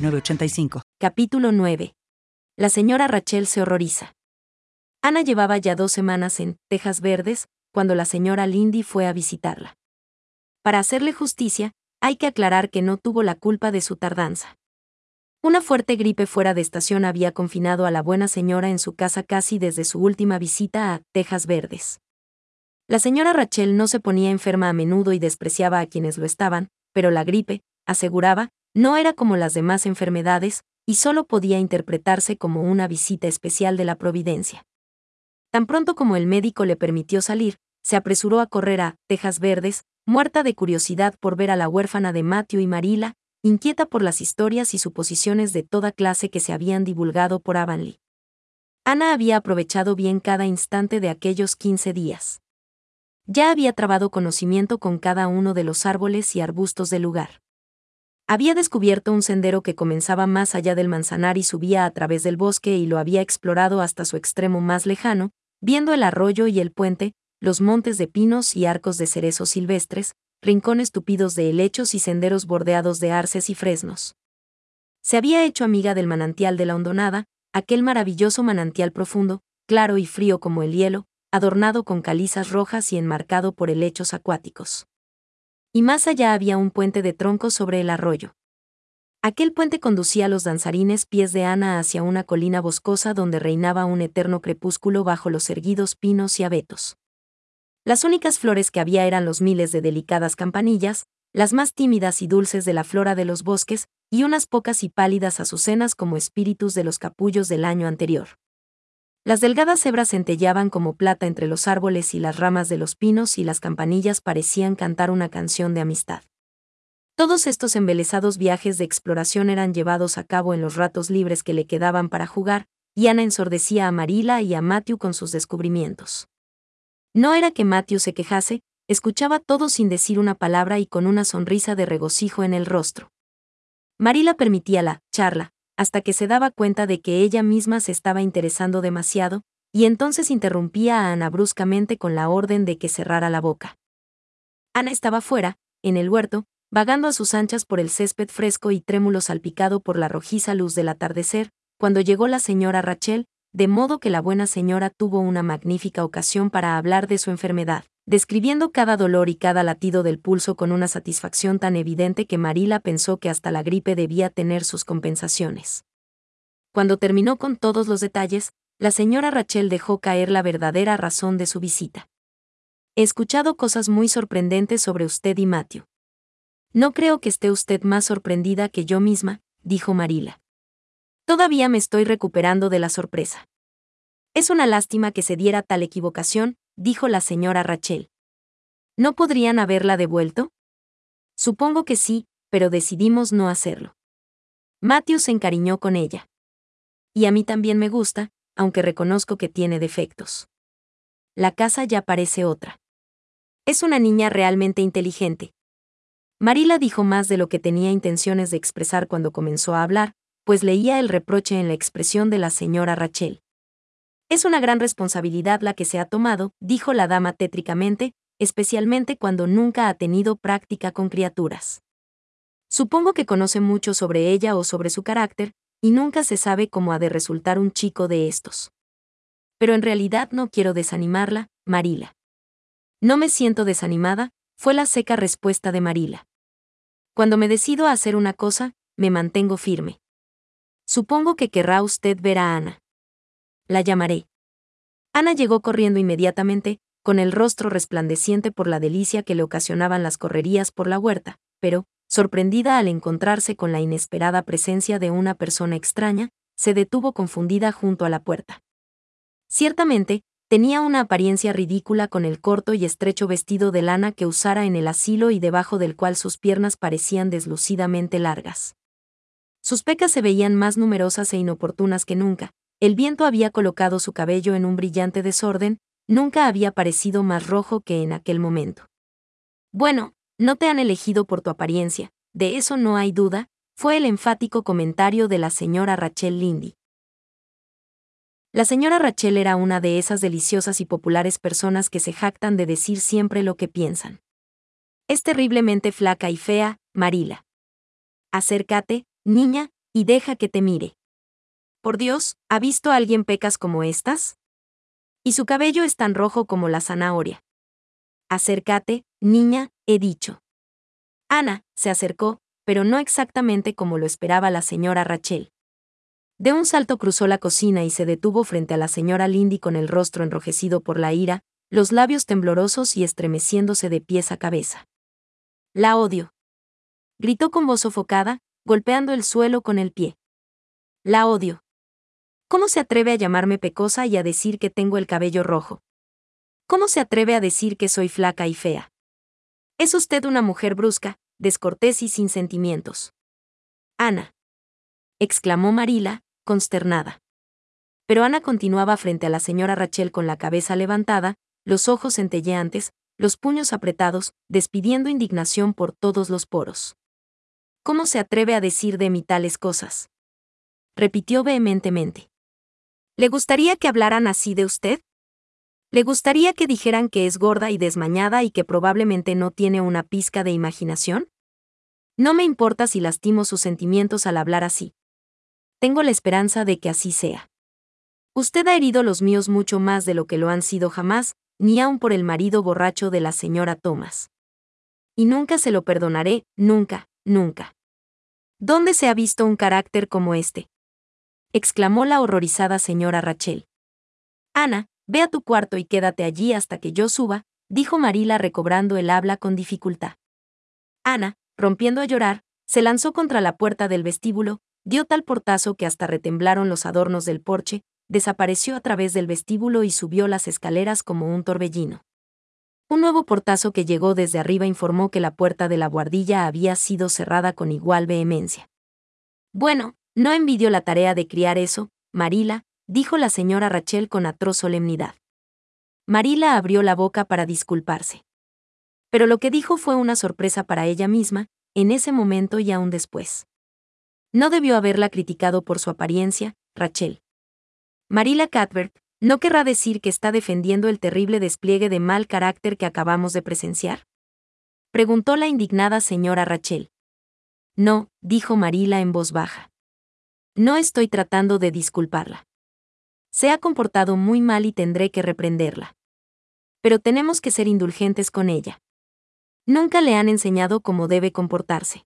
906985. Capítulo 9. La señora Rachel se horroriza. Ana llevaba ya dos semanas en Tejas Verdes cuando la señora Lindy fue a visitarla. Para hacerle justicia, hay que aclarar que no tuvo la culpa de su tardanza. Una fuerte gripe fuera de estación había confinado a la buena señora en su casa casi desde su última visita a Tejas Verdes. La señora Rachel no se ponía enferma a menudo y despreciaba a quienes lo estaban, pero la gripe, aseguraba, no era como las demás enfermedades, y solo podía interpretarse como una visita especial de la Providencia. Tan pronto como el médico le permitió salir, se apresuró a correr a Tejas Verdes, muerta de curiosidad por ver a la huérfana de Matthew y Marila, inquieta por las historias y suposiciones de toda clase que se habían divulgado por Avonlea. Ana había aprovechado bien cada instante de aquellos 15 días. Ya había trabado conocimiento con cada uno de los árboles y arbustos del lugar. Había descubierto un sendero que comenzaba más allá del manzanar y subía a través del bosque y lo había explorado hasta su extremo más lejano, viendo el arroyo y el puente, los montes de pinos y arcos de cerezos silvestres, rincones tupidos de helechos y senderos bordeados de arces y fresnos. Se había hecho amiga del manantial de la hondonada, aquel maravilloso manantial profundo, claro y frío como el hielo, adornado con calizas rojas y enmarcado por helechos acuáticos y más allá había un puente de troncos sobre el arroyo. Aquel puente conducía a los danzarines pies de Ana hacia una colina boscosa donde reinaba un eterno crepúsculo bajo los erguidos pinos y abetos. Las únicas flores que había eran los miles de delicadas campanillas, las más tímidas y dulces de la flora de los bosques, y unas pocas y pálidas azucenas como espíritus de los capullos del año anterior. Las delgadas hebras centellaban como plata entre los árboles y las ramas de los pinos y las campanillas parecían cantar una canción de amistad. Todos estos embelesados viajes de exploración eran llevados a cabo en los ratos libres que le quedaban para jugar, y Ana ensordecía a Marila y a Matthew con sus descubrimientos. No era que Matthew se quejase, escuchaba todo sin decir una palabra y con una sonrisa de regocijo en el rostro. Marila permitía la charla, hasta que se daba cuenta de que ella misma se estaba interesando demasiado, y entonces interrumpía a Ana bruscamente con la orden de que cerrara la boca. Ana estaba fuera, en el huerto, vagando a sus anchas por el césped fresco y trémulo salpicado por la rojiza luz del atardecer, cuando llegó la señora Rachel, de modo que la buena señora tuvo una magnífica ocasión para hablar de su enfermedad, describiendo cada dolor y cada latido del pulso con una satisfacción tan evidente que Marila pensó que hasta la gripe debía tener sus compensaciones. Cuando terminó con todos los detalles, la señora Rachel dejó caer la verdadera razón de su visita. He escuchado cosas muy sorprendentes sobre usted y Matthew. No creo que esté usted más sorprendida que yo misma, dijo Marila. Todavía me estoy recuperando de la sorpresa. Es una lástima que se diera tal equivocación, dijo la señora Rachel. ¿No podrían haberla devuelto? Supongo que sí, pero decidimos no hacerlo. Matthew se encariñó con ella. Y a mí también me gusta, aunque reconozco que tiene defectos. La casa ya parece otra. Es una niña realmente inteligente. Marila dijo más de lo que tenía intenciones de expresar cuando comenzó a hablar, pues leía el reproche en la expresión de la señora Rachel. Es una gran responsabilidad la que se ha tomado, dijo la dama tétricamente, especialmente cuando nunca ha tenido práctica con criaturas. Supongo que conoce mucho sobre ella o sobre su carácter, y nunca se sabe cómo ha de resultar un chico de estos. Pero en realidad no quiero desanimarla, Marila. No me siento desanimada, fue la seca respuesta de Marila. Cuando me decido a hacer una cosa, me mantengo firme. Supongo que querrá usted ver a Ana. La llamaré. Ana llegó corriendo inmediatamente, con el rostro resplandeciente por la delicia que le ocasionaban las correrías por la huerta, pero, sorprendida al encontrarse con la inesperada presencia de una persona extraña, se detuvo confundida junto a la puerta. Ciertamente, tenía una apariencia ridícula con el corto y estrecho vestido de lana que usara en el asilo y debajo del cual sus piernas parecían deslucidamente largas. Sus pecas se veían más numerosas e inoportunas que nunca, el viento había colocado su cabello en un brillante desorden, nunca había parecido más rojo que en aquel momento. Bueno, no te han elegido por tu apariencia, de eso no hay duda, fue el enfático comentario de la señora Rachel Lindy. La señora Rachel era una de esas deliciosas y populares personas que se jactan de decir siempre lo que piensan. Es terriblemente flaca y fea, Marila. Acércate, niña, y deja que te mire. Por Dios, ¿ha visto alguien pecas como estas? Y su cabello es tan rojo como la zanahoria. Acércate, niña, he dicho. Ana se acercó, pero no exactamente como lo esperaba la señora Rachel. De un salto cruzó la cocina y se detuvo frente a la señora Lindy con el rostro enrojecido por la ira, los labios temblorosos y estremeciéndose de pies a cabeza. La odio. Gritó con voz sofocada, golpeando el suelo con el pie. La odio. ¿Cómo se atreve a llamarme pecosa y a decir que tengo el cabello rojo? ¿Cómo se atreve a decir que soy flaca y fea? Es usted una mujer brusca, descortés y sin sentimientos. Ana. exclamó Marila, consternada. Pero Ana continuaba frente a la señora Rachel con la cabeza levantada, los ojos centelleantes, los puños apretados, despidiendo indignación por todos los poros. ¿Cómo se atreve a decir de mí tales cosas? repitió vehementemente. ¿Le gustaría que hablaran así de usted? ¿Le gustaría que dijeran que es gorda y desmañada y que probablemente no tiene una pizca de imaginación? No me importa si lastimo sus sentimientos al hablar así. Tengo la esperanza de que así sea. Usted ha herido los míos mucho más de lo que lo han sido jamás, ni aun por el marido borracho de la señora Thomas. Y nunca se lo perdonaré, nunca, nunca. ¿Dónde se ha visto un carácter como este? Exclamó la horrorizada señora Rachel. Ana, Ve a tu cuarto y quédate allí hasta que yo suba, dijo Marila recobrando el habla con dificultad. Ana, rompiendo a llorar, se lanzó contra la puerta del vestíbulo, dio tal portazo que hasta retemblaron los adornos del porche, desapareció a través del vestíbulo y subió las escaleras como un torbellino. Un nuevo portazo que llegó desde arriba informó que la puerta de la guardilla había sido cerrada con igual vehemencia. Bueno, no envidio la tarea de criar eso, Marila, dijo la señora Rachel con atroz solemnidad. Marila abrió la boca para disculparse. Pero lo que dijo fue una sorpresa para ella misma, en ese momento y aún después. No debió haberla criticado por su apariencia, Rachel. Marila Cuthbert, ¿no querrá decir que está defendiendo el terrible despliegue de mal carácter que acabamos de presenciar? Preguntó la indignada señora Rachel. No, dijo Marila en voz baja. No estoy tratando de disculparla. Se ha comportado muy mal y tendré que reprenderla. Pero tenemos que ser indulgentes con ella. Nunca le han enseñado cómo debe comportarse.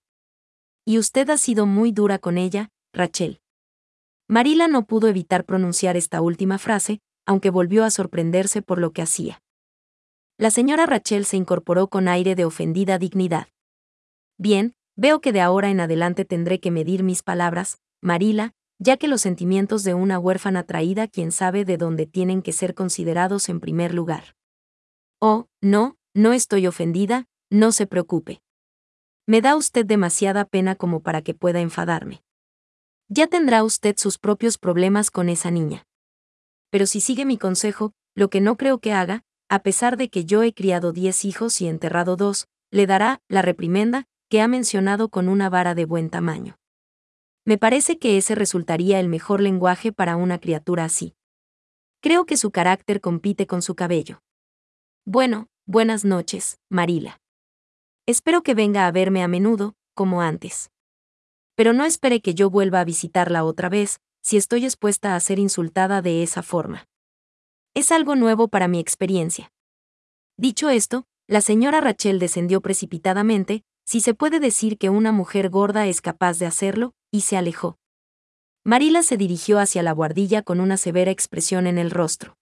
Y usted ha sido muy dura con ella, Rachel. Marila no pudo evitar pronunciar esta última frase, aunque volvió a sorprenderse por lo que hacía. La señora Rachel se incorporó con aire de ofendida dignidad. Bien, veo que de ahora en adelante tendré que medir mis palabras, Marila, ya que los sentimientos de una huérfana traída quien sabe de dónde tienen que ser considerados en primer lugar. Oh, no, no estoy ofendida, no se preocupe. Me da usted demasiada pena como para que pueda enfadarme. Ya tendrá usted sus propios problemas con esa niña. Pero si sigue mi consejo, lo que no creo que haga, a pesar de que yo he criado diez hijos y enterrado dos, le dará la reprimenda que ha mencionado con una vara de buen tamaño. Me parece que ese resultaría el mejor lenguaje para una criatura así. Creo que su carácter compite con su cabello. Bueno, buenas noches, Marila. Espero que venga a verme a menudo, como antes. Pero no espere que yo vuelva a visitarla otra vez, si estoy expuesta a ser insultada de esa forma. Es algo nuevo para mi experiencia. Dicho esto, la señora Rachel descendió precipitadamente, si se puede decir que una mujer gorda es capaz de hacerlo, y se alejó. Marila se dirigió hacia la guardilla con una severa expresión en el rostro.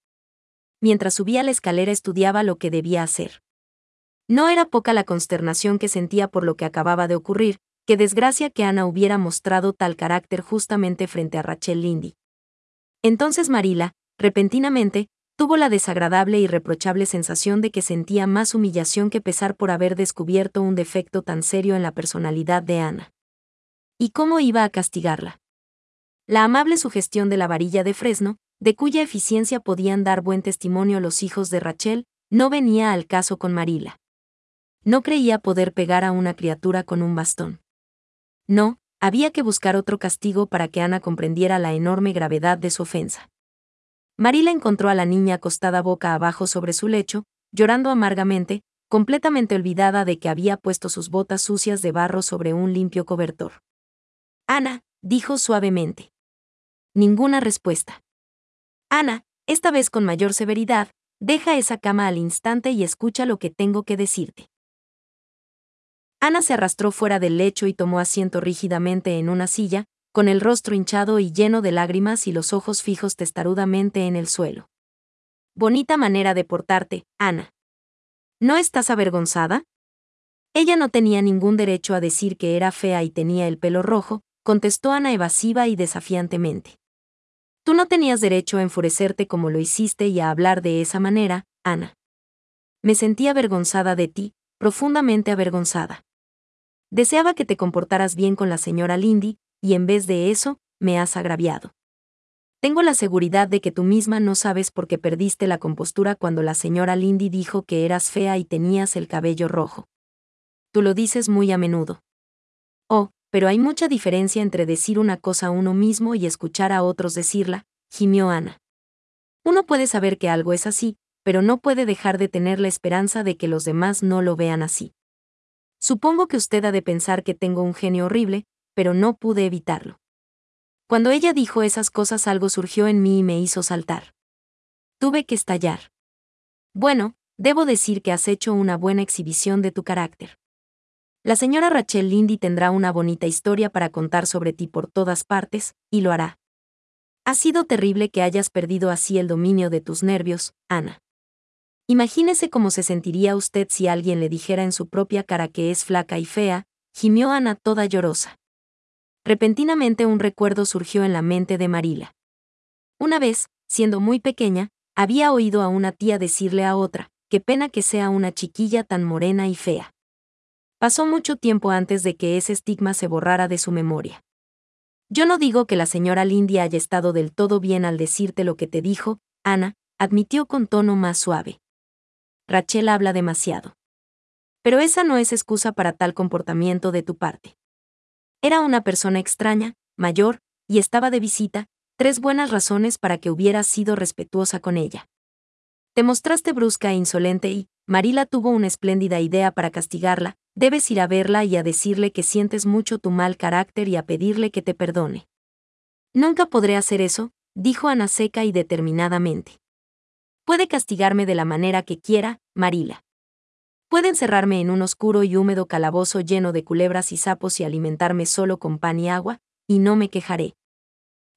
Mientras subía la escalera estudiaba lo que debía hacer. No era poca la consternación que sentía por lo que acababa de ocurrir, qué desgracia que Ana hubiera mostrado tal carácter justamente frente a Rachel Lindy. Entonces Marila, repentinamente, tuvo la desagradable y reprochable sensación de que sentía más humillación que pesar por haber descubierto un defecto tan serio en la personalidad de Ana. ¿Y cómo iba a castigarla? La amable sugestión de la varilla de Fresno, de cuya eficiencia podían dar buen testimonio los hijos de Rachel, no venía al caso con Marila. No creía poder pegar a una criatura con un bastón. No, había que buscar otro castigo para que Ana comprendiera la enorme gravedad de su ofensa. Marila encontró a la niña acostada boca abajo sobre su lecho, llorando amargamente, completamente olvidada de que había puesto sus botas sucias de barro sobre un limpio cobertor. Ana, dijo suavemente. Ninguna respuesta. Ana, esta vez con mayor severidad, deja esa cama al instante y escucha lo que tengo que decirte. Ana se arrastró fuera del lecho y tomó asiento rígidamente en una silla, con el rostro hinchado y lleno de lágrimas y los ojos fijos testarudamente en el suelo. Bonita manera de portarte, Ana. ¿No estás avergonzada? Ella no tenía ningún derecho a decir que era fea y tenía el pelo rojo, contestó Ana evasiva y desafiantemente. Tú no tenías derecho a enfurecerte como lo hiciste y a hablar de esa manera, Ana. Me sentí avergonzada de ti, profundamente avergonzada. Deseaba que te comportaras bien con la señora Lindy, y en vez de eso, me has agraviado. Tengo la seguridad de que tú misma no sabes por qué perdiste la compostura cuando la señora Lindy dijo que eras fea y tenías el cabello rojo. Tú lo dices muy a menudo. Oh, pero hay mucha diferencia entre decir una cosa a uno mismo y escuchar a otros decirla, gimió Ana. Uno puede saber que algo es así, pero no puede dejar de tener la esperanza de que los demás no lo vean así. Supongo que usted ha de pensar que tengo un genio horrible, pero no pude evitarlo. Cuando ella dijo esas cosas algo surgió en mí y me hizo saltar. Tuve que estallar. Bueno, debo decir que has hecho una buena exhibición de tu carácter. La señora Rachel Lindy tendrá una bonita historia para contar sobre ti por todas partes, y lo hará. Ha sido terrible que hayas perdido así el dominio de tus nervios, Ana. Imagínese cómo se sentiría usted si alguien le dijera en su propia cara que es flaca y fea, gimió Ana toda llorosa. Repentinamente un recuerdo surgió en la mente de Marila. Una vez, siendo muy pequeña, había oído a una tía decirle a otra, qué pena que sea una chiquilla tan morena y fea. Pasó mucho tiempo antes de que ese estigma se borrara de su memoria. Yo no digo que la señora Lindy haya estado del todo bien al decirte lo que te dijo, Ana, admitió con tono más suave. Rachel habla demasiado. Pero esa no es excusa para tal comportamiento de tu parte. Era una persona extraña, mayor, y estaba de visita, tres buenas razones para que hubieras sido respetuosa con ella. Te mostraste brusca e insolente y, Marila tuvo una espléndida idea para castigarla, debes ir a verla y a decirle que sientes mucho tu mal carácter y a pedirle que te perdone. Nunca podré hacer eso, dijo Ana seca y determinadamente. Puede castigarme de la manera que quiera, Marila. Puede encerrarme en un oscuro y húmedo calabozo lleno de culebras y sapos y alimentarme solo con pan y agua, y no me quejaré.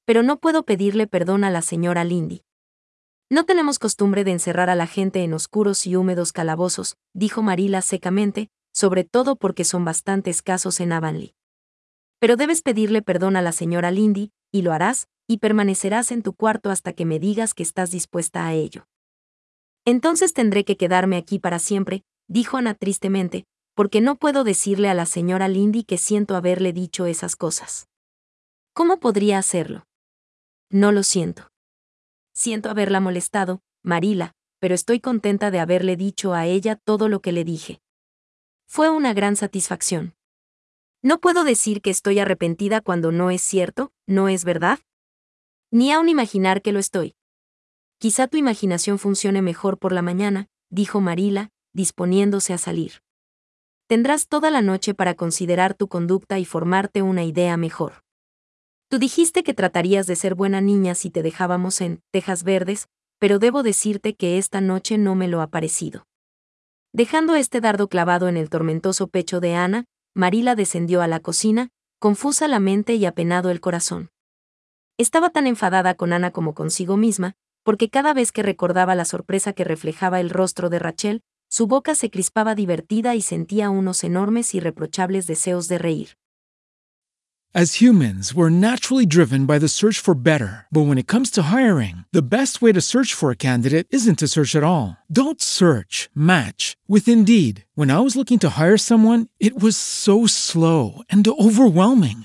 Pero no puedo pedirle perdón a la señora Lindy. No tenemos costumbre de encerrar a la gente en oscuros y húmedos calabozos, dijo Marila secamente, sobre todo porque son bastante escasos en Avonlea. Pero debes pedirle perdón a la señora Lindy, y lo harás, y permanecerás en tu cuarto hasta que me digas que estás dispuesta a ello. Entonces tendré que quedarme aquí para siempre, dijo Ana tristemente, porque no puedo decirle a la señora Lindy que siento haberle dicho esas cosas. ¿Cómo podría hacerlo? No lo siento. Siento haberla molestado, Marila, pero estoy contenta de haberle dicho a ella todo lo que le dije. Fue una gran satisfacción. No puedo decir que estoy arrepentida cuando no es cierto, no es verdad. Ni aun imaginar que lo estoy. Quizá tu imaginación funcione mejor por la mañana, dijo Marila, disponiéndose a salir. Tendrás toda la noche para considerar tu conducta y formarte una idea mejor. Tú dijiste que tratarías de ser buena niña si te dejábamos en Tejas Verdes, pero debo decirte que esta noche no me lo ha parecido. Dejando este dardo clavado en el tormentoso pecho de Ana, Marila descendió a la cocina, confusa la mente y apenado el corazón. Estaba tan enfadada con Ana como consigo misma, porque cada vez que recordaba la sorpresa que reflejaba el rostro de Rachel, su boca se crispaba divertida y sentía unos enormes y reprochables deseos de reír. As humans, we're naturally driven by the search for better. But when it comes to hiring, the best way to search for a candidate isn't to search at all. Don't search, match with Indeed. When I was looking to hire someone, it was so slow and overwhelming.